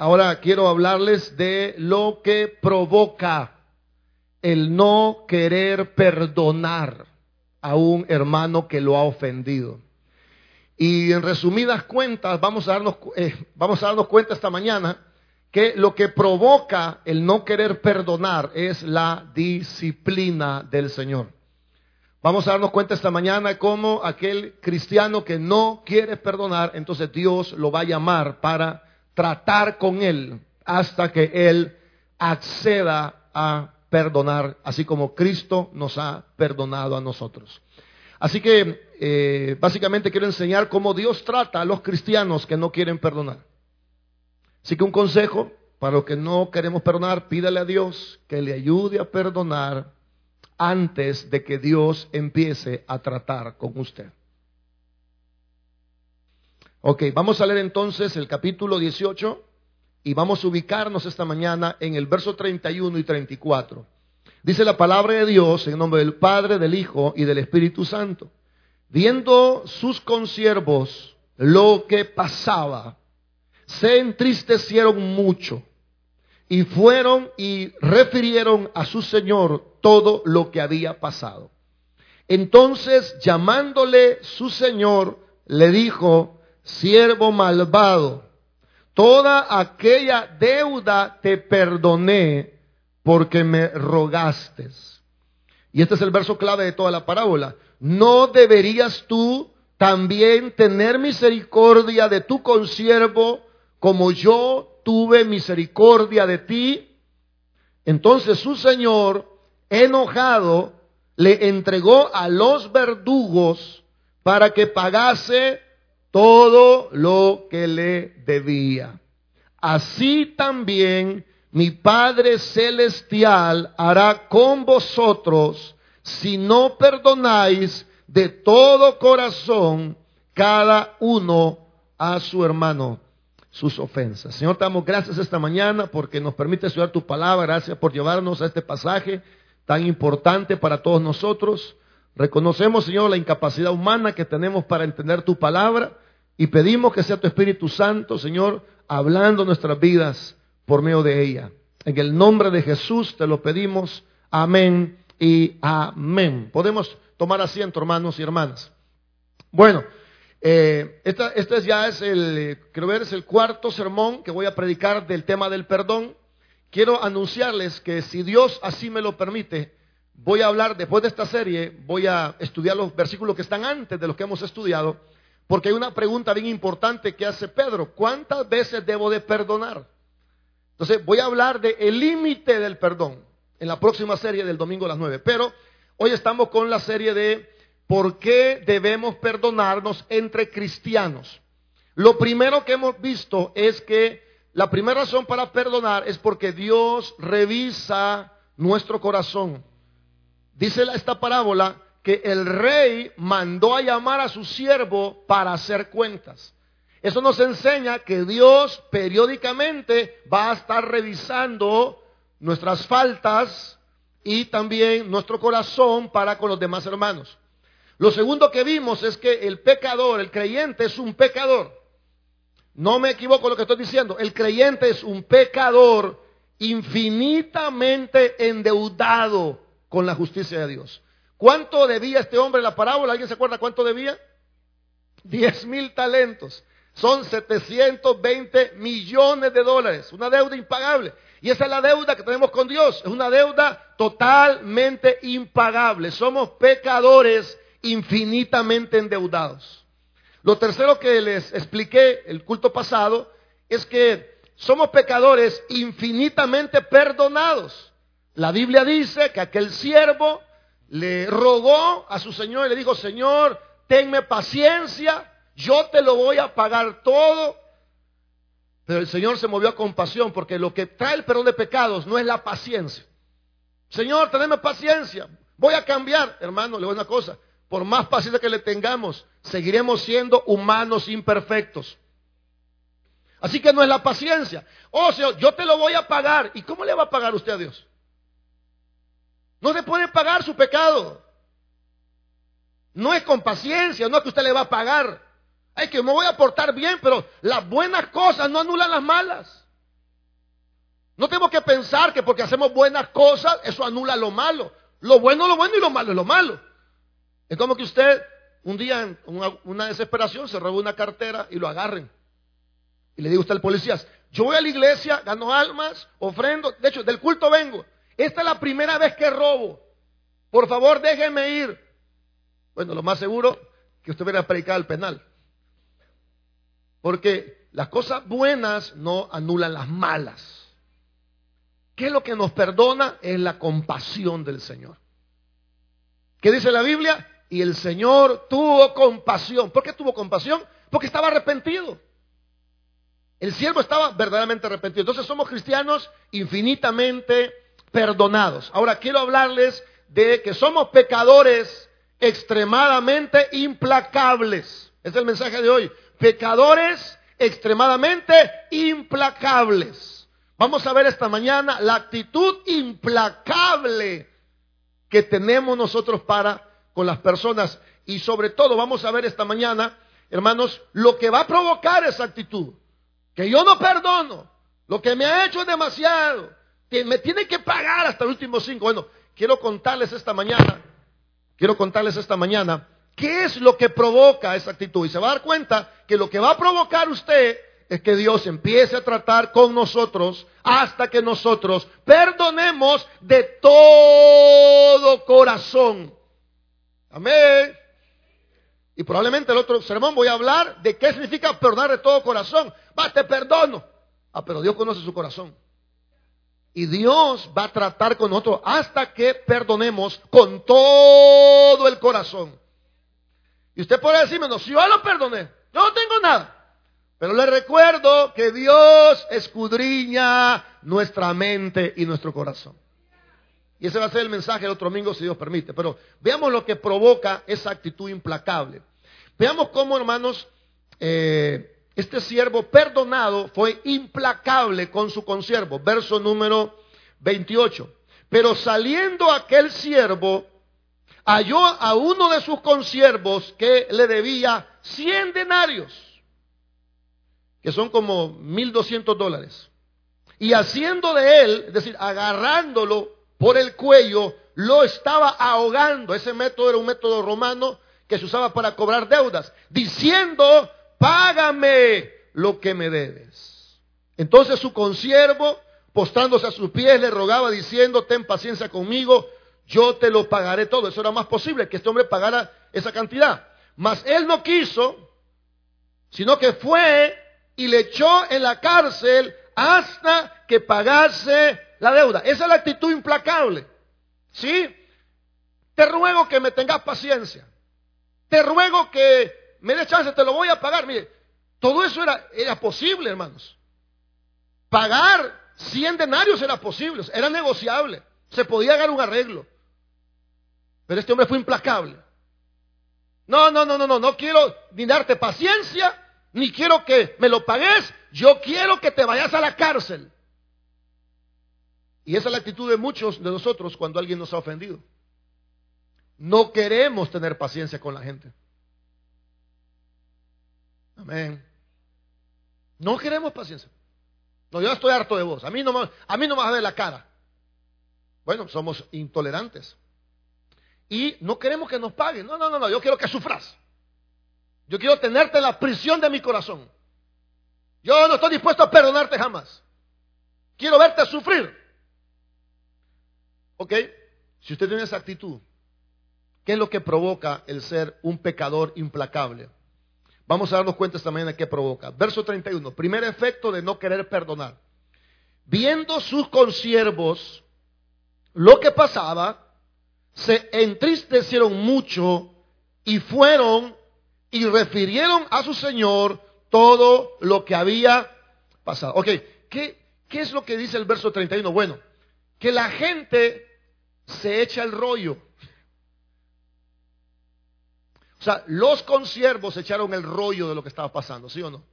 Ahora quiero hablarles de lo que provoca el no querer perdonar a un hermano que lo ha ofendido. Y en resumidas cuentas, vamos a darnos, eh, vamos a darnos cuenta esta mañana que lo que provoca el no querer perdonar es la disciplina del Señor. Vamos a darnos cuenta esta mañana cómo aquel cristiano que no quiere perdonar, entonces Dios lo va a llamar para tratar con él hasta que él acceda a perdonar, así como Cristo nos ha perdonado a nosotros. Así que eh, básicamente quiero enseñar cómo Dios trata a los cristianos que no quieren perdonar. Así que un consejo para los que no queremos perdonar, pídale a Dios que le ayude a perdonar antes de que Dios empiece a tratar con usted. Ok, vamos a leer entonces el capítulo 18 y vamos a ubicarnos esta mañana en el verso 31 y 34. Dice la palabra de Dios en nombre del Padre, del Hijo y del Espíritu Santo. Viendo sus consiervos lo que pasaba, se entristecieron mucho y fueron y refirieron a su Señor todo lo que había pasado. Entonces, llamándole su Señor, le dijo, siervo malvado, toda aquella deuda te perdoné porque me rogaste. Y este es el verso clave de toda la parábola. ¿No deberías tú también tener misericordia de tu consiervo como yo tuve misericordia de ti? Entonces su señor, enojado, le entregó a los verdugos para que pagase todo lo que le debía. Así también mi Padre Celestial hará con vosotros si no perdonáis de todo corazón cada uno a su hermano sus ofensas. Señor, te damos gracias esta mañana porque nos permite estudiar tu palabra. Gracias por llevarnos a este pasaje tan importante para todos nosotros. Reconocemos, Señor, la incapacidad humana que tenemos para entender tu palabra y pedimos que sea tu Espíritu Santo, Señor, hablando nuestras vidas por medio de ella. En el nombre de Jesús te lo pedimos. Amén y amén. Podemos tomar asiento, hermanos y hermanas. Bueno, eh, este ya es el, creo es el cuarto sermón que voy a predicar del tema del perdón. Quiero anunciarles que si Dios así me lo permite, voy a hablar, después de esta serie, voy a estudiar los versículos que están antes de los que hemos estudiado, porque hay una pregunta bien importante que hace Pedro, ¿cuántas veces debo de perdonar? Entonces voy a hablar del el límite del perdón en la próxima serie del domingo a las nueve, pero hoy estamos con la serie de por qué debemos perdonarnos entre cristianos. Lo primero que hemos visto es que la primera razón para perdonar es porque Dios revisa nuestro corazón. Dice esta parábola que el rey mandó a llamar a su siervo para hacer cuentas. Eso nos enseña que Dios periódicamente va a estar revisando nuestras faltas y también nuestro corazón para con los demás hermanos. Lo segundo que vimos es que el pecador, el creyente es un pecador. No me equivoco lo que estoy diciendo. El creyente es un pecador infinitamente endeudado con la justicia de Dios. ¿Cuánto debía este hombre la parábola? ¿Alguien se acuerda cuánto debía? Diez mil talentos. Son 720 millones de dólares. Una deuda impagable. Y esa es la deuda que tenemos con Dios. Es una deuda totalmente impagable. Somos pecadores infinitamente endeudados. Lo tercero que les expliqué el culto pasado es que somos pecadores infinitamente perdonados. La Biblia dice que aquel siervo le rogó a su Señor y le dijo, Señor, tenme paciencia, yo te lo voy a pagar todo. Pero el Señor se movió a compasión porque lo que trae el perdón de pecados no es la paciencia. Señor, teneme paciencia, voy a cambiar. Hermano, le voy a una cosa, por más paciencia que le tengamos, seguiremos siendo humanos imperfectos. Así que no es la paciencia. Oh Señor, yo te lo voy a pagar. ¿Y cómo le va a pagar usted a Dios? No se puede pagar su pecado. No es con paciencia, no es que usted le va a pagar. Ay, que me voy a portar bien, pero las buenas cosas no anulan las malas. No tenemos que pensar que porque hacemos buenas cosas, eso anula lo malo. Lo bueno es lo bueno y lo malo es lo malo. Es como que usted un día en una, desesperación se roba una cartera y lo agarren. Y le digo usted al policía, yo voy a la iglesia, gano almas, ofrendo, de hecho, del culto vengo. Esta es la primera vez que robo. Por favor, déjenme ir. Bueno, lo más seguro que usted hubiera predicado el penal. Porque las cosas buenas no anulan las malas. ¿Qué es lo que nos perdona? Es la compasión del Señor. ¿Qué dice la Biblia? Y el Señor tuvo compasión. ¿Por qué tuvo compasión? Porque estaba arrepentido. El siervo estaba verdaderamente arrepentido. Entonces somos cristianos infinitamente perdonados. Ahora quiero hablarles de que somos pecadores extremadamente implacables. Es el mensaje de hoy. Pecadores extremadamente implacables. Vamos a ver esta mañana la actitud implacable que tenemos nosotros para con las personas. Y sobre todo vamos a ver esta mañana, hermanos, lo que va a provocar esa actitud. Que yo no perdono. Lo que me ha hecho es demasiado. Me tiene que pagar hasta el último cinco. Bueno, quiero contarles esta mañana, quiero contarles esta mañana, qué es lo que provoca esa actitud. Y se va a dar cuenta que lo que va a provocar usted es que Dios empiece a tratar con nosotros hasta que nosotros perdonemos de todo corazón. Amén. Y probablemente el otro sermón voy a hablar de qué significa perdonar de todo corazón. Va, te perdono. Ah, pero Dios conoce su corazón. Y Dios va a tratar con nosotros hasta que perdonemos con todo el corazón. Y usted puede decirme, no, si yo lo perdoné, yo no tengo nada. Pero le recuerdo que Dios escudriña nuestra mente y nuestro corazón. Y ese va a ser el mensaje del otro domingo, si Dios permite. Pero veamos lo que provoca esa actitud implacable. Veamos cómo, hermanos, eh, este siervo perdonado fue implacable con su consiervo. Verso número 28. Pero saliendo aquel siervo, halló a uno de sus consiervos que le debía 100 denarios, que son como 1.200 dólares. Y haciendo de él, es decir, agarrándolo por el cuello, lo estaba ahogando. Ese método era un método romano que se usaba para cobrar deudas, diciendo, págame lo que me debes. Entonces su consiervo, postrándose a sus pies, le rogaba diciendo, ten paciencia conmigo, yo te lo pagaré todo. Eso era más posible, que este hombre pagara esa cantidad. Mas él no quiso, sino que fue y le echó en la cárcel hasta que pagase la deuda. Esa es la actitud implacable. ¿Sí? Te ruego que me tengas paciencia. Te ruego que me des chance, te lo voy a pagar. Mire, todo eso era, era posible, hermanos. Pagar 100 denarios era posible, era negociable. Se podía dar un arreglo. Pero este hombre fue implacable. No, no, no, no, no, no quiero ni darte paciencia, ni quiero que me lo pagues. Yo quiero que te vayas a la cárcel. Y esa es la actitud de muchos de nosotros cuando alguien nos ha ofendido. No queremos tener paciencia con la gente. Amén. No queremos paciencia. No, yo estoy harto de vos. A mí no, a mí no me vas a ver la cara. Bueno, somos intolerantes. Y no queremos que nos paguen. No, no, no, no. Yo quiero que sufras. Yo quiero tenerte en la prisión de mi corazón. Yo no estoy dispuesto a perdonarte jamás. Quiero verte sufrir. Ok, si usted tiene esa actitud, ¿qué es lo que provoca el ser un pecador implacable? Vamos a darnos cuenta esta mañana qué provoca. Verso 31, primer efecto de no querer perdonar. Viendo sus consiervos lo que pasaba, se entristecieron mucho y fueron y refirieron a su Señor todo lo que había pasado. Ok, ¿qué, es lo que dice el verso 31? Bueno, que la gente se echa el rollo. O sea, los consiervos echaron el rollo de lo que estaba pasando, ¿sí o no?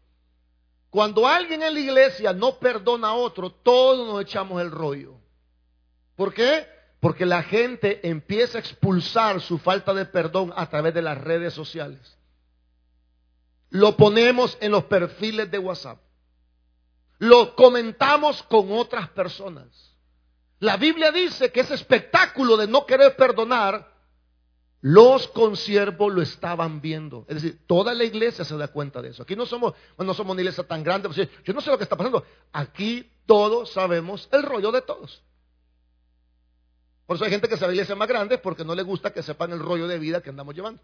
Cuando alguien en la iglesia no perdona a otro, todos nos echamos el rollo. ¿Por qué? Porque la gente empieza a expulsar su falta de perdón a través de las redes sociales. Lo ponemos en los perfiles de WhatsApp. lo comentamos con otras personas. La Biblia dice que ese espectáculo de no querer perdonar, los consiervos lo estaban viendo. Es decir, toda la iglesia se da cuenta de eso. Aquí no somos, no somos una iglesia tan grande. Pues, yo no sé lo que está pasando. Aquí todos sabemos el rollo de todos. Por eso hay gente que se a iglesias más grandes porque no le gusta que sepan el rollo de vida que andamos llevando.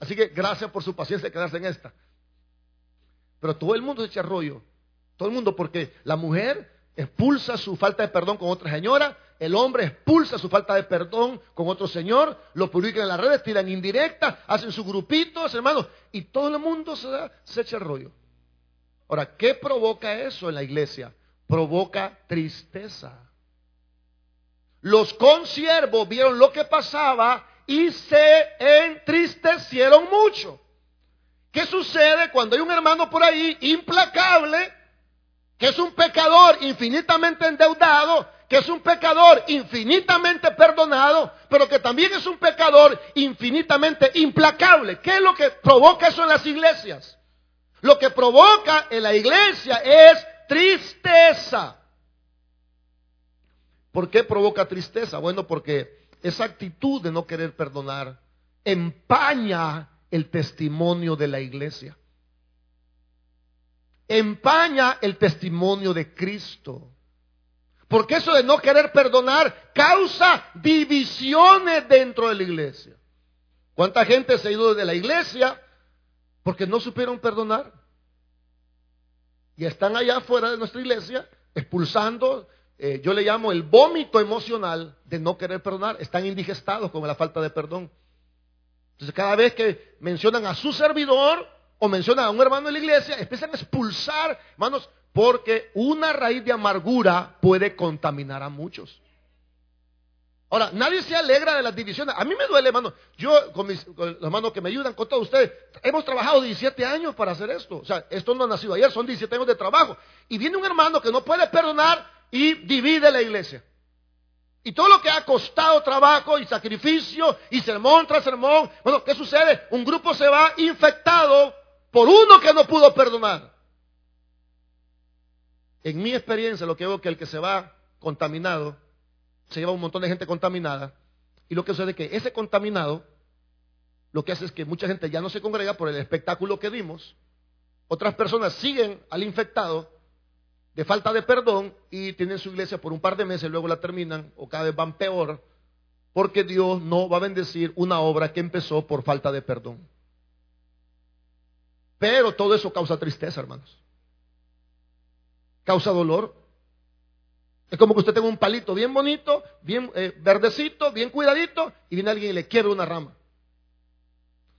Así que gracias por su paciencia de quedarse en esta. Pero todo el mundo se echa rollo. Todo el mundo porque la mujer expulsa su falta de perdón con otra señora, el hombre expulsa su falta de perdón con otro señor, lo publican en las redes, tiran indirecta, hacen sus grupitos, hermanos, y todo el mundo se, se echa rollo. Ahora, ¿qué provoca eso en la iglesia? Provoca tristeza. Los consiervos vieron lo que pasaba y se entristecieron mucho. ¿Qué sucede cuando hay un hermano por ahí implacable, que es un pecador infinitamente endeudado, que es un pecador infinitamente perdonado, pero que también es un pecador infinitamente implacable? ¿Qué es lo que provoca eso en las iglesias? Lo que provoca en la iglesia es tristeza. ¿Por qué provoca tristeza? Bueno, porque esa actitud de no querer perdonar empaña el testimonio de la iglesia. Empaña el testimonio de Cristo. Porque eso de no querer perdonar causa divisiones dentro de la iglesia. ¿Cuánta gente se ha ido de la iglesia porque no supieron perdonar? Y están allá fuera de nuestra iglesia expulsando, eh, yo le llamo el vómito emocional de no querer perdonar. Están indigestados con la falta de perdón. Entonces cada vez que mencionan a su servidor o mencionan a un hermano de la iglesia, empiezan a expulsar, hermanos, porque una raíz de amargura puede contaminar a muchos. Ahora, nadie se alegra de las divisiones. A mí me duele, hermano. Yo, con, mis, los hermanos que me ayudan, con todos ustedes, hemos trabajado 17 años para hacer esto. O sea, esto no ha nacido ayer, son 17 años de trabajo. Y viene un hermano que no puede perdonar y divide la iglesia. Y todo lo que ha costado trabajo y sacrificio y sermón tras sermón, bueno, ¿qué sucede? Un grupo se va infectado por uno que no pudo perdonar. En mi experiencia, lo que veo que el que se va contaminado, se lleva un montón de gente contaminada, y lo que sucede es que ese contaminado, lo que hace es que mucha gente ya no se congrega por el espectáculo que dimos, otras personas siguen al infectado de falta de perdón y tienen su iglesia por un par de meses, luego la terminan o cada vez van peor, porque Dios no va a bendecir una obra que empezó por falta de perdón. Pero todo eso causa tristeza, hermanos. Causa dolor. Es como que usted tenga un palito bien bonito, bien eh, verdecito, bien cuidadito, y viene alguien y le quiebra una rama.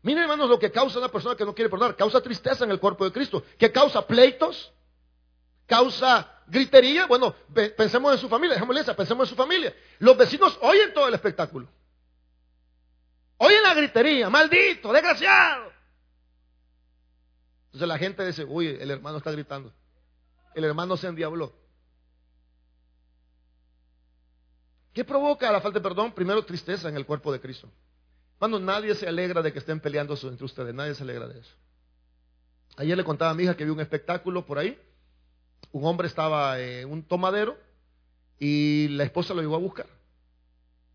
Miren, hermanos, lo que causa una persona que no quiere perdonar. Causa tristeza en el cuerpo de Cristo. ¿Qué causa pleitos? causa gritería, bueno, pensemos en su familia, dejémosle esa, pensemos en su familia. Los vecinos oyen todo el espectáculo. Oyen la gritería, maldito, desgraciado. Entonces la gente dice, uy, el hermano está gritando. El hermano se endiabló. ¿Qué provoca la falta de perdón? Primero, tristeza en el cuerpo de Cristo. Cuando nadie se alegra de que estén peleando entre ustedes, nadie se alegra de eso. Ayer le contaba a mi hija que vi un espectáculo por ahí un hombre estaba en un tomadero y la esposa lo llevó a buscar.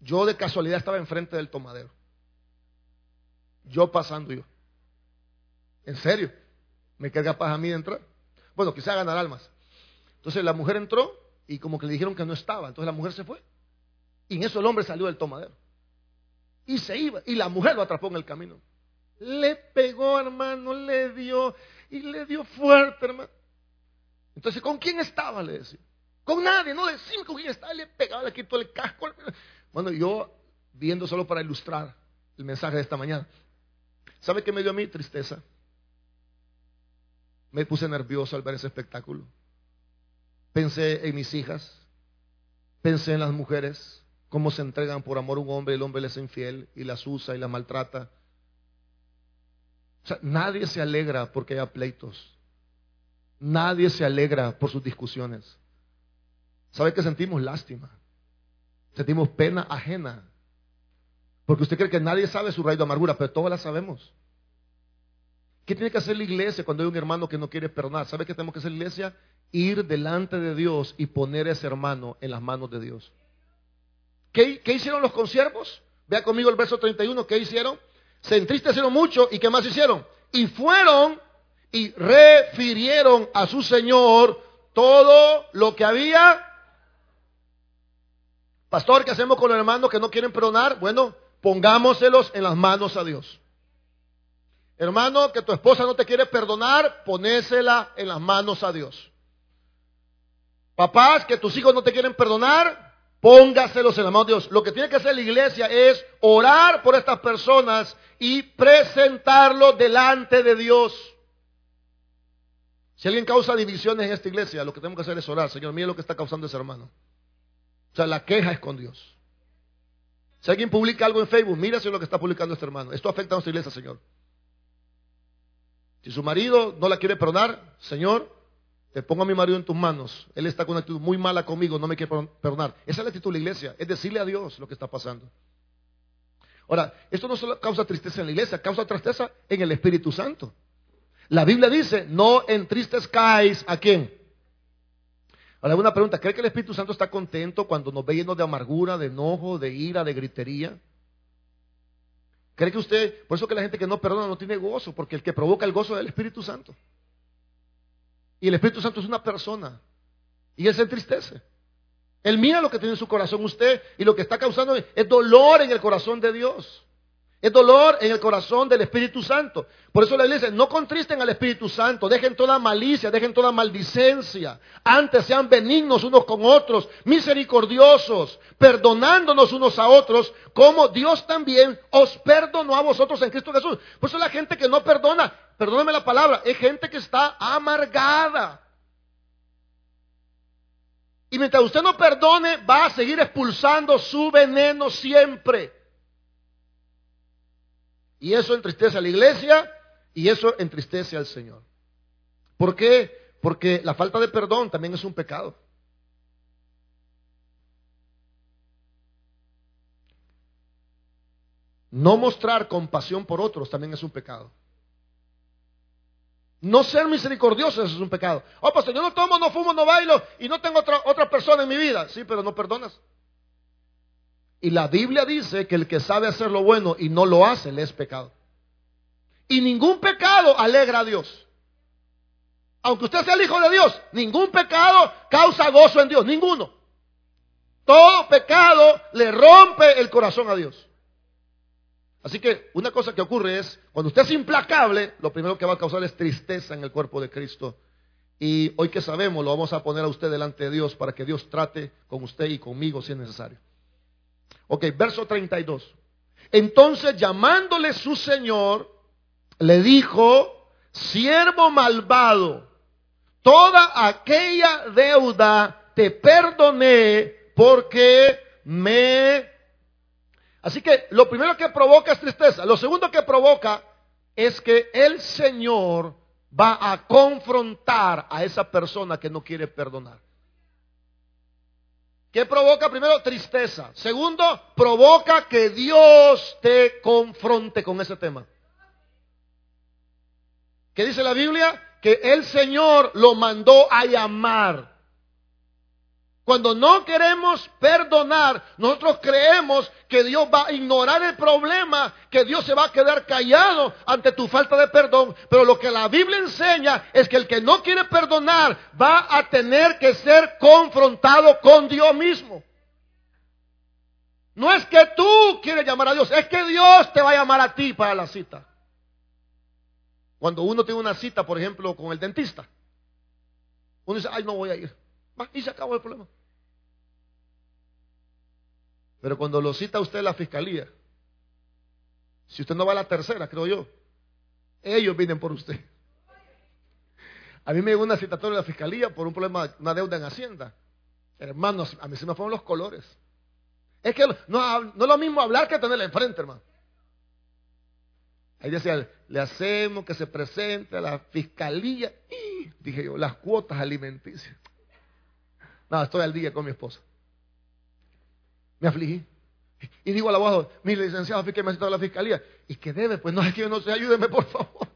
Yo de casualidad estaba enfrente del tomadero. Yo pasando yo. En serio. Me queda capaz a mí de entrar. Bueno, quizá ganar almas. Entonces la mujer entró y como que le dijeron que no estaba. Entonces la mujer se fue. Y en eso el hombre salió del tomadero. Y se iba. Y la mujer lo atrapó en el camino. Le pegó, hermano, le dio. Y le dio fuerte, hermano. Entonces, ¿con quién estaba? Le decía. Con nadie, no decime con quién estaba. Le pegaba, le quitó el casco. Bueno, yo, viendo solo para ilustrar el mensaje de esta mañana, ¿sabe qué me dio a mí? Tristeza. Me puse nervioso al ver ese espectáculo. Pensé en mis hijas. Pensé en las mujeres. Cómo se entregan por amor a un hombre, el hombre les es infiel y las usa y las maltrata. Nadie se alegra porque haya pleitos. Nadie se alegra por sus discusiones. ¿Sabe que sentimos lástima? Sentimos pena ajena. Porque usted cree que nadie sabe su raíz de amargura, pero todos la sabemos. ¿Qué tiene que hacer la iglesia cuando hay un hermano que no quiere perdonar? ¿Sabe qué tenemos que hacer la iglesia? ir delante de Dios y poner a ese hermano en las manos de Dios. ¿Qué, qué hicieron los consiervos? Vea conmigo el verso 31, ¿qué hicieron? Se entristecieron mucho y ¿qué más hicieron? Y fueron y refirieron a su Señor todo lo que había. Pastor, ¿qué hacemos con los hermanos que no quieren perdonar? Bueno, pongámoselos en las manos a Dios. Hermano, que tu esposa no te quiere perdonar, ponésela en las manos a Dios. Papás, que tus hijos no te quieren perdonar, póngaselos en las manos de Dios. Lo que tiene que hacer la iglesia es orar por estas personas y presentarlo delante de Dios. Si alguien causa divisiones en esta iglesia, lo que tenemos que hacer es orar. Señor, mire lo que está causando ese hermano. O sea, la queja es con Dios. Si alguien publica algo en Facebook, mírase lo que está publicando este hermano. Esto afecta a nuestra iglesia, Señor. Si su marido no la quiere perdonar, Señor, te pongo a mi marido en tus manos. Él está con una actitud muy mala conmigo, no me quiere perdonar. Esa es la actitud de la iglesia, es decirle a Dios lo que está pasando. Ahora, esto no solo causa tristeza en la iglesia, causa tristeza en el Espíritu Santo. La Biblia dice, no entristezcáis a quién. Ahora, una pregunta, ¿cree que el Espíritu Santo está contento cuando nos ve llenos de amargura, de enojo, de ira, de gritería? ¿Cree que usted, por eso que la gente que no perdona no tiene gozo, porque el que provoca el gozo es el Espíritu Santo? Y el Espíritu Santo es una persona. Y él se entristece. Él mira lo que tiene en su corazón usted y lo que está causando es dolor en el corazón de Dios. Es dolor en el corazón del Espíritu Santo. Por eso la iglesia, no contristen al Espíritu Santo, dejen toda malicia, dejen toda maldicencia. Antes sean benignos unos con otros, misericordiosos, perdonándonos unos a otros, como Dios también os perdonó a vosotros en Cristo Jesús. Por eso la gente que no perdona, perdóneme la palabra, es gente que está amargada. Y mientras usted no perdone, va a seguir expulsando su veneno siempre. Y eso entristece a la iglesia y eso entristece al Señor. ¿Por qué? Porque la falta de perdón también es un pecado. No mostrar compasión por otros también es un pecado. No ser misericordioso es un pecado. Oh, pues yo no tomo, no fumo, no bailo y no tengo otra persona en mi vida. Sí, pero no perdonas. Y la Biblia dice que el que sabe hacer lo bueno y no lo hace, le es pecado. Y ningún pecado alegra a Dios. Aunque usted sea el hijo de Dios, ningún pecado causa gozo en Dios, ninguno. Todo pecado le rompe el corazón a Dios. Así que una cosa que ocurre es, cuando usted es implacable, lo primero que va a causar es tristeza en el cuerpo de Cristo. Y hoy que sabemos, lo vamos a poner a usted delante de Dios para que Dios trate con usted y conmigo si es necesario. Ok, verso 32. Entonces llamándole su Señor, le dijo, siervo malvado, toda aquella deuda te perdoné porque me... Así que lo primero que provoca es tristeza. Lo segundo que provoca es que el Señor va a confrontar a esa persona que no quiere perdonar. ¿Qué provoca? Primero, tristeza. Segundo, provoca que Dios te confronte con ese tema. ¿Qué dice la Biblia? Que el Señor lo mandó a llamar. Cuando no queremos perdonar, nosotros creemos que Dios va a ignorar el problema, que Dios se va a quedar callado ante tu falta de perdón. Pero lo que la Biblia enseña es que el que no quiere perdonar va a tener que ser confrontado con Dios mismo. No es que tú quieres llamar a Dios, es que Dios te va a llamar a ti para la cita. Cuando uno tiene una cita, por ejemplo, con el dentista, uno dice, ay, no voy a ir y se acabó el problema. Pero cuando lo cita usted la fiscalía, si usted no va a la tercera, creo yo, ellos vienen por usted. A mí me llegó una citatoria de la fiscalía por un problema, una deuda en Hacienda. Hermanos, a mí se me fueron los colores. Es que no, es lo mismo hablar que tenerla enfrente, hermano. Ahí decía, le hacemos que se presente a la fiscalía. Y, dije yo, las cuotas alimenticias. No, estoy al día con mi esposa. Me afligí. Y digo al abogado, mi licenciado, que me ha citado la fiscalía. ¿Y que debe? Pues no es que yo no sé, ayúdeme por favor.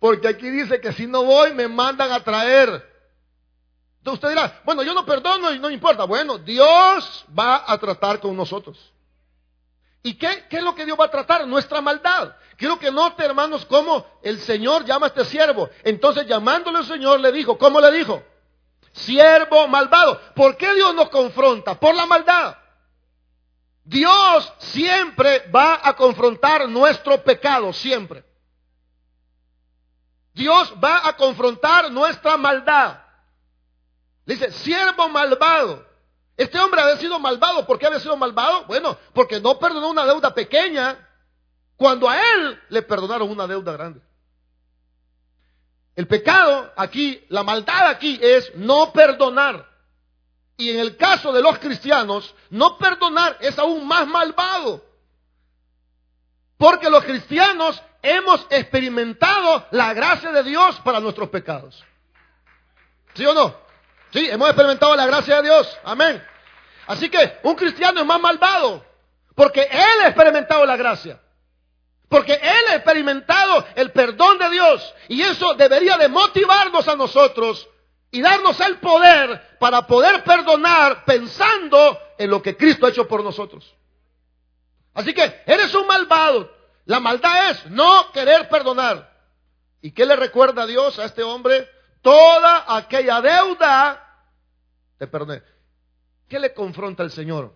Porque aquí dice que si no voy me mandan a traer Usted dirá, bueno, yo no perdono y no importa. Bueno, Dios va a tratar con nosotros. ¿Y qué, es lo que Dios va a tratar? Nuestra maldad. Quiero que note, hermanos, cómo el Señor llama a este siervo. Entonces, llamándole al Señor, le dijo, ¿cómo le dijo? Siervo malvado. ¿Por qué Dios nos confronta? Por la maldad. Dios siempre va a confrontar nuestro pecado, siempre. Dios va a confrontar nuestra maldad. Dice, siervo malvado. Este hombre había sido malvado. ¿Por qué había sido malvado? Bueno, porque no perdonó una deuda pequeña cuando a él le perdonaron una deuda grande. El pecado aquí, la maldad aquí es no perdonar. Y en el caso de los cristianos, no perdonar es aún más malvado. Porque los cristianos hemos experimentado la gracia de Dios para nuestros pecados. ¿Sí o no? Sí, hemos experimentado la gracia de Dios. Amén. Así que un cristiano es más malvado. Porque él ha experimentado la gracia. Porque él ha experimentado el perdón de Dios. Y eso debería de motivarnos a nosotros y darnos el poder para poder perdonar pensando en lo que Cristo ha hecho por nosotros. Así que eres un malvado. La maldad es no querer perdonar. ¿Y qué le recuerda a Dios a este hombre? Toda aquella deuda te perdoné. ¿Qué le confronta el Señor?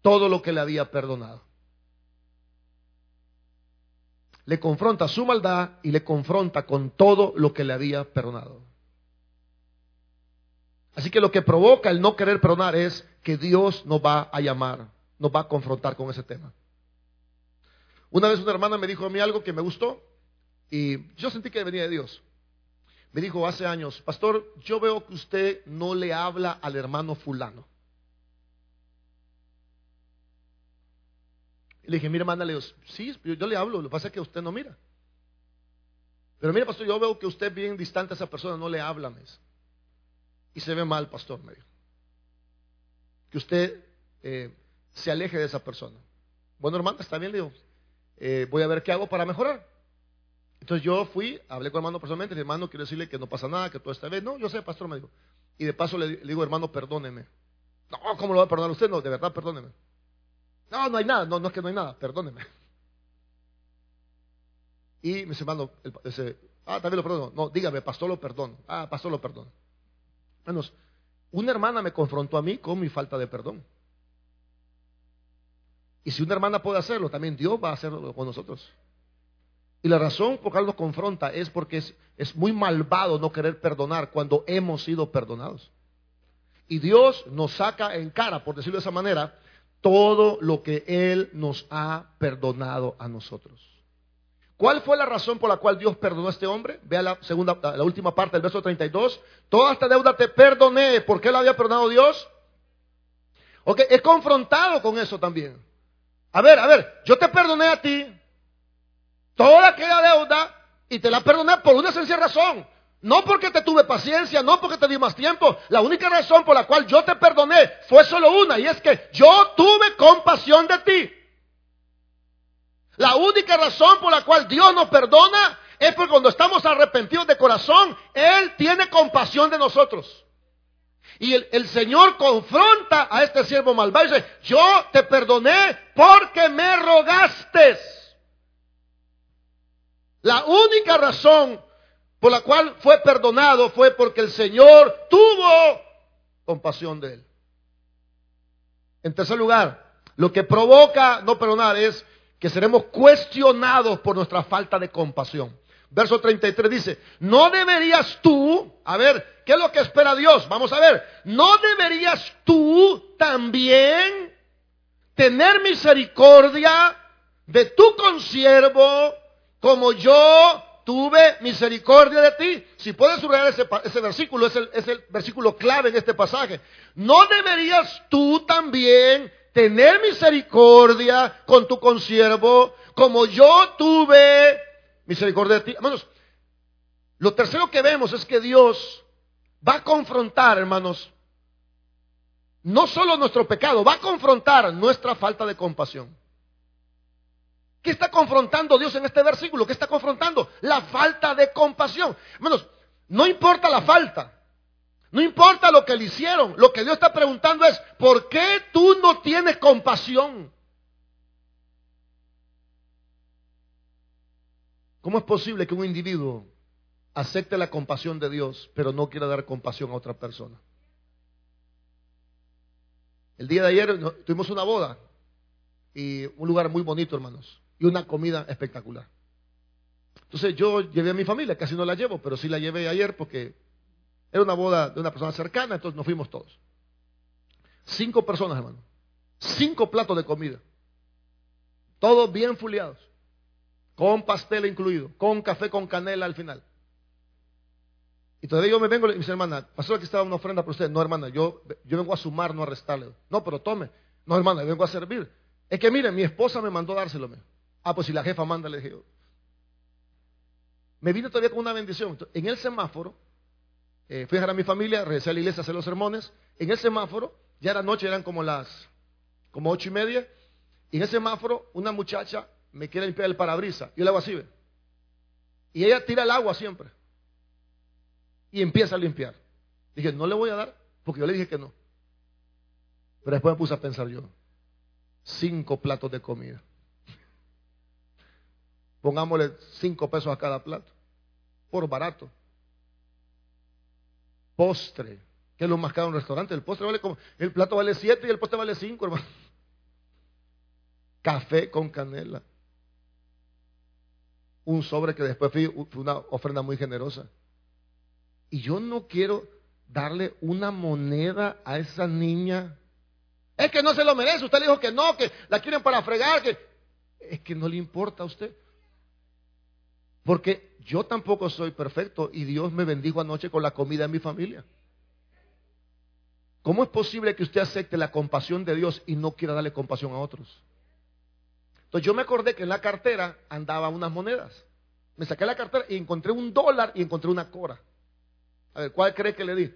Todo lo que le había perdonado. Le confronta su maldad y le confronta con todo lo que le había perdonado. Así que lo que provoca el no querer perdonar es que Dios nos va a llamar, nos va a confrontar con ese tema. Una vez una hermana me dijo a mí algo que me gustó y yo sentí que venía de Dios. Me dijo hace años, pastor, yo veo que usted no le habla al hermano fulano. Y le dije, mira, hermana, le digo, sí, yo le hablo, lo que pasa es que usted no mira. Pero mira, pastor, yo veo que usted bien distante a esa persona, no le habla. mes y se ve mal, pastor, me dijo. Que usted eh, se aleje de esa persona. Bueno, hermana, está bien, le digo, eh, voy a ver qué hago para mejorar. Entonces yo fui, hablé con el hermano personalmente, le hermano, quiero decirle que no pasa nada, que todo está bien. No, yo sé, pastor, me dijo. Y de paso le, digo, hermano, perdóneme. No, ¿cómo lo va a perdonar usted? No, de verdad, perdóneme. No, no hay nada, no, no es que no hay nada, perdóneme. Y me dice, hermano, ese, ah, también lo perdono. No, dígame, pastor, lo perdono. Ah, pastor, lo perdono. Hermanos, una hermana me confrontó a mí con mi falta de perdón. Y si una hermana puede hacerlo, también Dios va a hacerlo con nosotros. Y la razón por la cual nos confronta es porque es, es, muy malvado no querer perdonar cuando hemos sido perdonados. Y Dios nos saca en cara, por decirlo de esa manera, todo lo que Él nos ha perdonado a nosotros. ¿Cuál fue la razón por la cual Dios perdonó a este hombre? Vea la segunda, la última parte del verso 32. Toda esta deuda te perdoné. ¿Por qué la había perdonado Dios? Ok, es confrontado con eso también. A ver, a ver, yo te perdoné a ti toda aquella deuda y te la perdoné por una sencilla razón. No porque te tuve paciencia, no porque te di más tiempo. La única razón por la cual yo te perdoné fue solo una y es que yo tuve compasión de ti. La única razón por la cual Dios nos perdona es porque cuando estamos arrepentidos de corazón, Él tiene compasión de nosotros. Y el, Señor confronta a este siervo malvado y dice, yo te perdoné porque me rogaste. La única razón por la cual fue perdonado fue porque el Señor tuvo compasión de él. En tercer lugar, lo que provoca no perdonar es que seremos cuestionados por nuestra falta de compasión. Verso 33 dice, no deberías tú, a ver, ¿qué es lo que espera Dios? Vamos a ver, no deberías tú también tener misericordia de tu consiervo como yo tuve misericordia de ti. Si puedes subrayar ese, versículo, es el versículo clave en este pasaje. No deberías tú también tener misericordia con tu consiervo, como yo tuve misericordia de ti. Hermanos, lo tercero que vemos es que Dios va a confrontar, hermanos, no solo nuestro pecado, va a confrontar nuestra falta de compasión. ¿Qué está confrontando Dios en este versículo? ¿Qué está confrontando? La falta de compasión. Hermanos, no importa la falta. No importa lo que le hicieron, lo que Dios está preguntando es, ¿por qué tú no tienes compasión? ¿Cómo es posible que un individuo acepte la compasión de Dios, pero no quiera dar compasión a otra persona? El día de ayer tuvimos una boda y un lugar muy bonito, hermanos, y una comida espectacular. Entonces yo llevé a mi familia, casi no la llevo, pero sí la llevé ayer porque era una boda de una persona cercana, entonces nos fuimos todos. Cinco personas, hermano. Cinco platos de comida. Todos bien fuleados. Con pastel incluido. Con café con canela al final. Y todavía yo me vengo y me dice, hermana, pasó que estaba una ofrenda para usted. No, hermana, yo, yo vengo a sumar, no a restarle. No, pero tome. No, hermana, vengo a servir. Es que mire, mi esposa me mandó dárselo. Ah, pues si la jefa manda, le dije Me vine todavía con una bendición. En el semáforo, eh, fui a dejar a mi familia, regresé a la iglesia a hacer los sermones. En el semáforo, ya era noche, eran como las, como ocho y media. Y en el semáforo, una muchacha me quiere limpiar el parabrisas. Yo le hago así, ¿ve? Y ella tira el agua siempre. Y empieza a limpiar. Dije, no le voy a dar, porque yo le dije que no. Pero después me puse a pensar yo, cinco platos de comida. Pongámosle cinco pesos a cada plato, por barato postre, que es lo más caro en un restaurante. El postre vale como, el plato vale 7 y el postre vale 5, hermano. Café con canela. Un sobre que después fue una ofrenda muy generosa. Y yo no quiero darle una moneda a esa niña. Es que no se lo merece. Usted le dijo que no, que la quieren para fregar, que es que no le importa a usted. Porque yo tampoco soy perfecto y Dios me bendijo anoche con la comida de mi familia. ¿Cómo es posible que usted acepte la compasión de Dios y no quiera darle compasión a otros? Entonces yo me acordé que en la cartera andaba unas monedas. Me saqué la cartera y encontré un dólar y encontré una cora. A ver, ¿cuál cree que le di?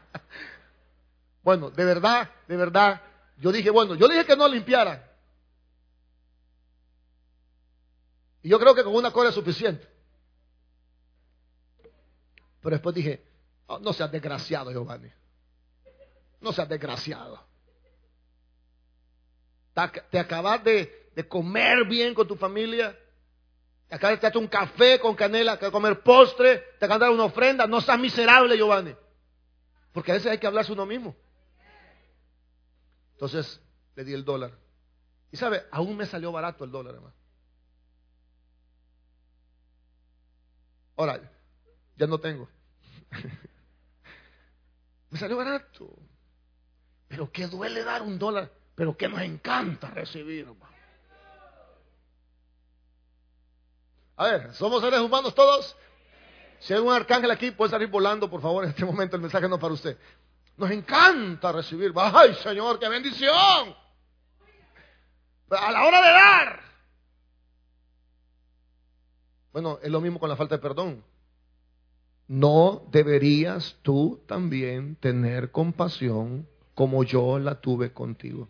bueno, de verdad, de verdad, yo dije, bueno, yo dije que no limpiara. Y yo creo que con una cola es suficiente. Pero después dije, oh, no seas desgraciado, Giovanni. No seas desgraciado. Te acabas de, comer bien con tu familia. Te acabas de echar un café con canela, de comer postre, te acabas de dar una ofrenda. No seas miserable, Giovanni. Porque a veces hay que hablarse uno mismo. Entonces le di el dólar. Y sabe, aún me salió barato el dólar, hermano. Ahora, ya no tengo. Me salió barato. Pero que duele dar un dólar, pero que nos encanta recibir. A ver, ¿somos seres humanos todos? Si hay un arcángel aquí, puede salir volando, por favor, en este momento el mensaje no es para usted. Nos encanta recibir. ¡Ay, Señor, qué bendición! A la hora de dar, bueno, es lo mismo con la falta de perdón. No deberías tú también tener compasión como yo la tuve contigo.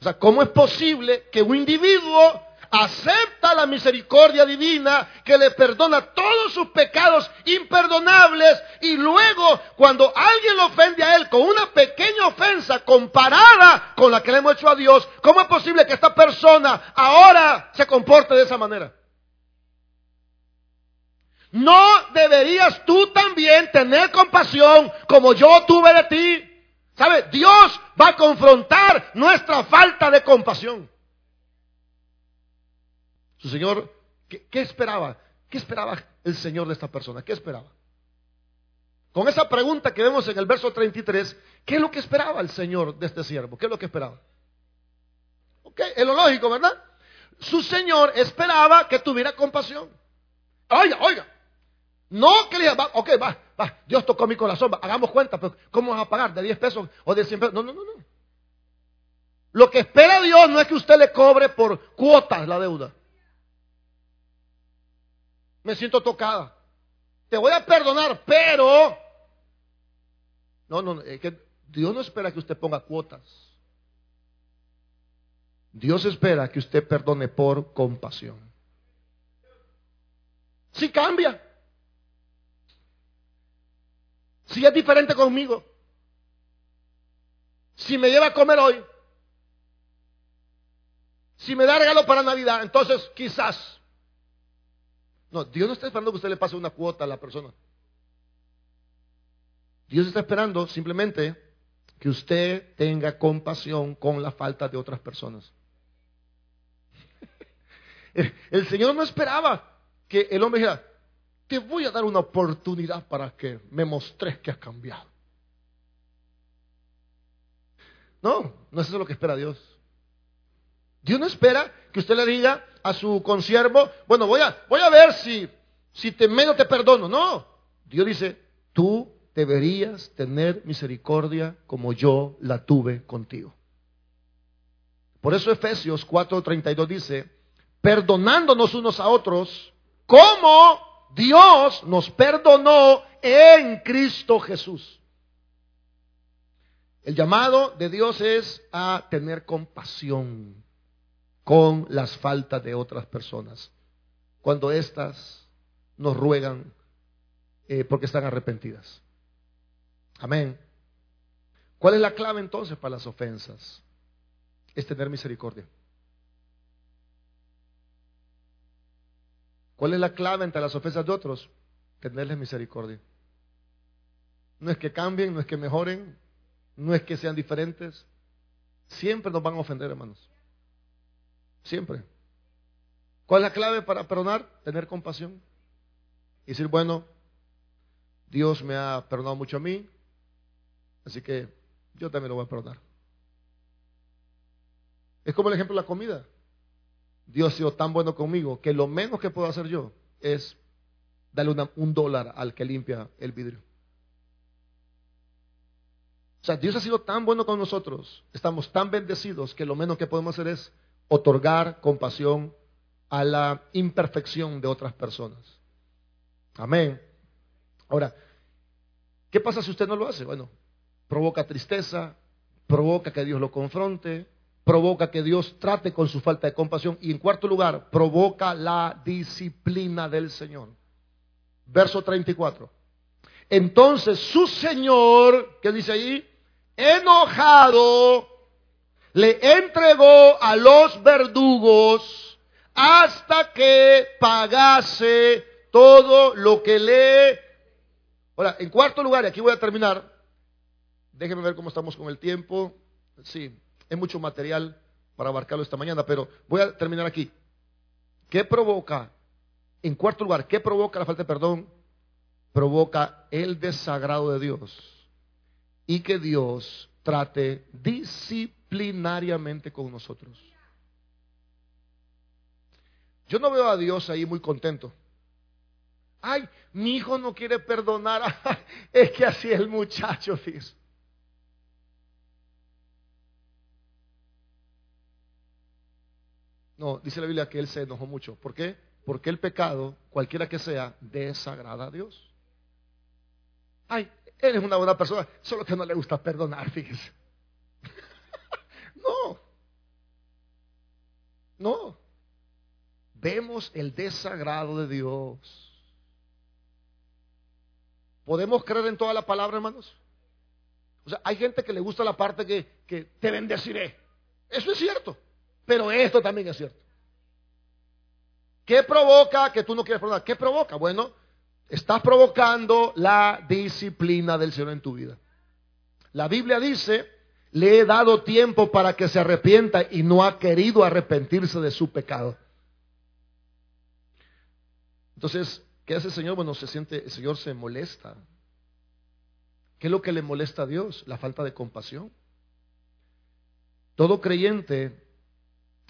O sea, ¿cómo es posible que un individuo la misericordia divina que le perdona todos sus pecados imperdonables y luego cuando alguien lo ofende a él con una pequeña ofensa comparada con la que le hemos hecho a Dios, ¿cómo es posible que esta persona ahora se comporte de esa manera? ¿No deberías tú también tener compasión como yo tuve de ti? ¿Sabe? Dios va a confrontar nuestra falta de compasión. Su Señor, ¿qué, esperaba? ¿Qué esperaba el Señor de esta persona? ¿Qué esperaba? Con esa pregunta que vemos en el verso 33, ¿qué es lo que esperaba el Señor de este siervo? ¿Qué es lo que esperaba? Ok, es lo lógico, ¿verdad? Su Señor esperaba que tuviera compasión. Oiga, oiga. No que le diga, ok, va, va, Dios tocó mi corazón, hagamos cuenta, pero ¿cómo vas a pagar? ¿De 10 pesos o de 100 pesos? No, no, no, no. Lo que espera Dios no es que usted le cobre por cuotas la deuda me siento tocada. Te voy a perdonar, pero... No, no, es que Dios no espera que usted ponga cuotas. Dios espera que usted perdone por compasión. Si cambia. Si es diferente conmigo. Si me lleva a comer hoy. Si me da regalo para Navidad, entonces quizás. No, Dios no está esperando que usted le pase una cuota a la persona. Dios está esperando simplemente que usted tenga compasión con la falta de otras personas. El Señor no esperaba que el hombre dijera, te voy a dar una oportunidad para que me mostres que has cambiado. No, no es eso lo que espera Dios. Dios no espera que usted le diga a su consiervo, bueno, voy a, voy a ver si, si te te perdono. No, Dios dice, tú deberías tener misericordia como yo la tuve contigo. Por eso Efesios 4:32 dice, perdonándonos unos a otros, como Dios nos perdonó en Cristo Jesús. El llamado de Dios es a tener compasión con las faltas de otras personas, cuando éstas nos ruegan eh, porque están arrepentidas. Amén. ¿Cuál es la clave entonces para las ofensas? Es tener misericordia. ¿Cuál es la clave entre las ofensas de otros? Tenerles misericordia. No es que cambien, no es que mejoren, no es que sean diferentes. Siempre nos van a ofender, hermanos. Siempre. ¿Cuál es la clave para perdonar? Tener compasión. Y decir, bueno, Dios me ha perdonado mucho a mí, así que yo también lo voy a perdonar. Es como el ejemplo de la comida. Dios ha sido tan bueno conmigo que lo menos que puedo hacer yo es darle un dólar al que limpia el vidrio. O sea, Dios ha sido tan bueno con nosotros, estamos tan bendecidos que lo menos que podemos hacer es otorgar compasión a la imperfección de otras personas. Amén. Ahora, ¿qué pasa si usted no lo hace? Bueno, provoca tristeza, provoca que Dios lo confronte, provoca que Dios trate con su falta de compasión y en cuarto lugar, provoca la disciplina del Señor. Verso 34. Entonces su Señor, ¿qué dice ahí? Enojado, le entregó a los verdugos hasta que pagase todo lo que le... Ahora, en cuarto lugar, y aquí voy a terminar, déjenme ver cómo estamos con el tiempo. Sí, es mucho material para abarcarlo esta mañana, pero voy a terminar aquí. ¿Qué provoca? En cuarto lugar, ¿qué provoca la falta de perdón? Provoca el desagrado de Dios y que Dios trate disciplinariamente con nosotros. Yo no veo a Dios ahí muy contento. Ay, mi hijo no quiere perdonar. es que así es el muchacho, fíjese. No, dice la Biblia que él se enojó mucho. ¿Por qué? Porque el pecado, cualquiera que sea, desagrada a Dios. Ay, él es una buena persona, solo que no le gusta perdonar, fíjese. no. No. Vemos el desagrado de Dios. ¿Podemos creer en toda la palabra, hermanos? O sea, hay gente que le gusta la parte que, que te bendeciré. Eso es cierto. Pero esto también es cierto. ¿Qué provoca que tú no quieres perdonar? ¿Qué provoca? Bueno, estás provocando la disciplina del Señor en tu vida. La Biblia dice, le he dado tiempo para que se arrepienta y no ha querido arrepentirse de su pecado. Entonces, ¿qué hace el Señor? Bueno, se siente, el Señor se molesta. ¿Qué es lo que le molesta a Dios? La falta de compasión. Todo creyente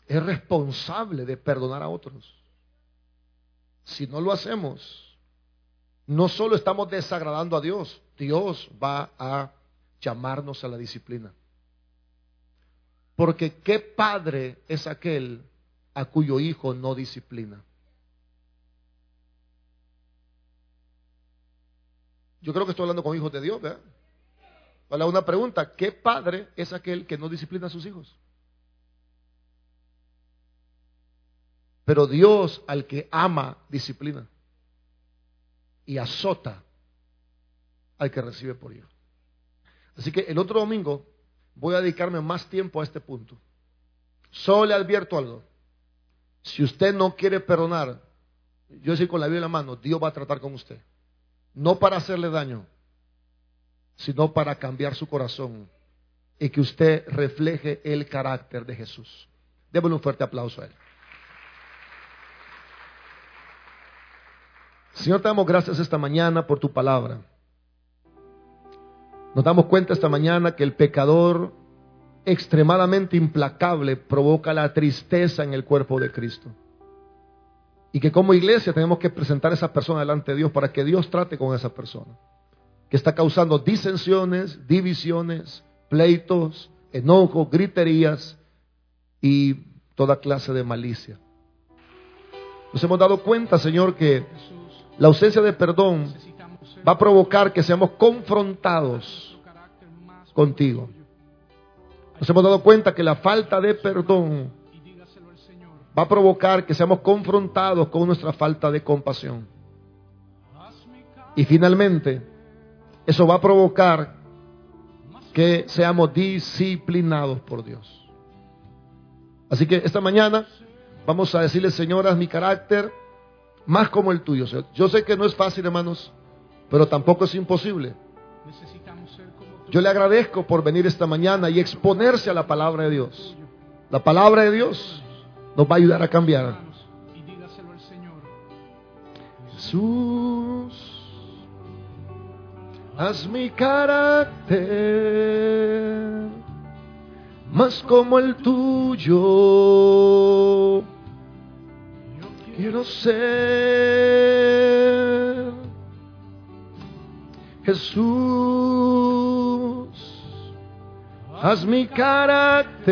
es responsable de perdonar a otros. Si no lo hacemos, no solo estamos desagradando a Dios, Dios va a llamarnos a la disciplina. Porque ¿qué padre es aquel a cuyo hijo no disciplina? Yo creo que estoy hablando con hijos de Dios, ¿verdad? Una pregunta, ¿qué padre es aquel que no disciplina a sus hijos? Pero Dios al que ama disciplina y azota al que recibe por hijo. Así que el otro domingo voy a dedicarme más tiempo a este punto. Solo le advierto algo. Si usted no quiere perdonar, yo decir con la Biblia en la mano, Dios va a tratar con usted. No para hacerle daño, sino para cambiar su corazón y que usted refleje el carácter de Jesús. Démosle un fuerte aplauso a él. Señor, te damos gracias esta mañana por tu palabra. Nos damos cuenta esta mañana que el pecador extremadamente implacable provoca la tristeza en el cuerpo de Cristo. Y que como iglesia tenemos que presentar a esa persona delante de Dios para que Dios trate con esa persona. Que está causando disensiones, divisiones, pleitos, enojos, griterías y toda clase de malicia. Nos hemos dado cuenta, Señor, que la ausencia de perdón va a provocar que seamos confrontados contigo. Nos hemos dado cuenta que la falta de perdón va a provocar que seamos confrontados con nuestra falta de compasión. Y finalmente, eso va a provocar que seamos disciplinados por Dios. Así que esta mañana vamos a decirle, señoras, mi carácter más como el tuyo. Yo sé que no es fácil, hermanos, pero tampoco es imposible. Yo le agradezco por venir esta mañana y exponerse a la palabra de Dios. La palabra de Dios nos va a ayudar a cambiar. Jesús, haz mi carácter más como el tuyo. Quiero ser Jesús, haz mi carácter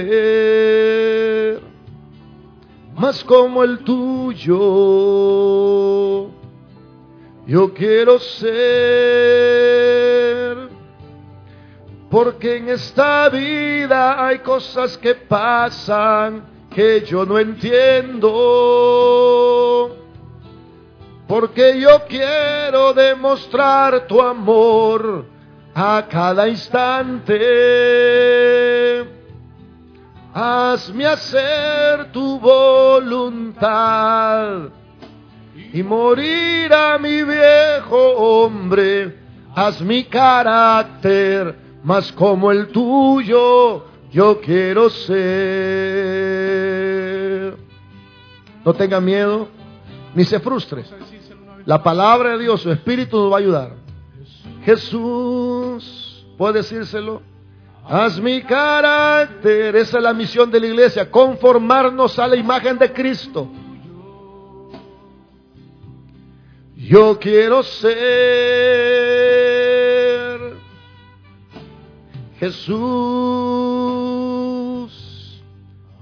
más como el tuyo. Yo quiero ser, porque en esta vida hay cosas que pasan que yo no entiendo porque yo quiero demostrar tu amor a cada instante. Hazme hacer tu voluntad y morir a mi viejo hombre. Haz mi carácter más como el tuyo, yo quiero ser. No tenga miedo, ni se frustre. La palabra de Dios, su espíritu nos va a ayudar. Jesús, ¿puedo decírselo? Haz mi carácter, esa es la misión de la iglesia, conformarnos a la imagen de Cristo. Yo quiero ser Jesús,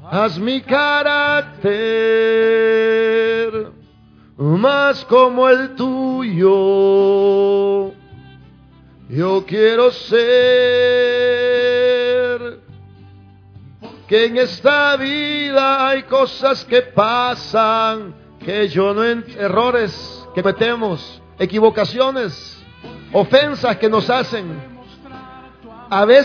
haz mi carácter más como el tuyo. Yo quiero ser que en esta vida hay cosas que pasan que yo no errores que metemos, equivocaciones, ofensas que nos hacen. A veces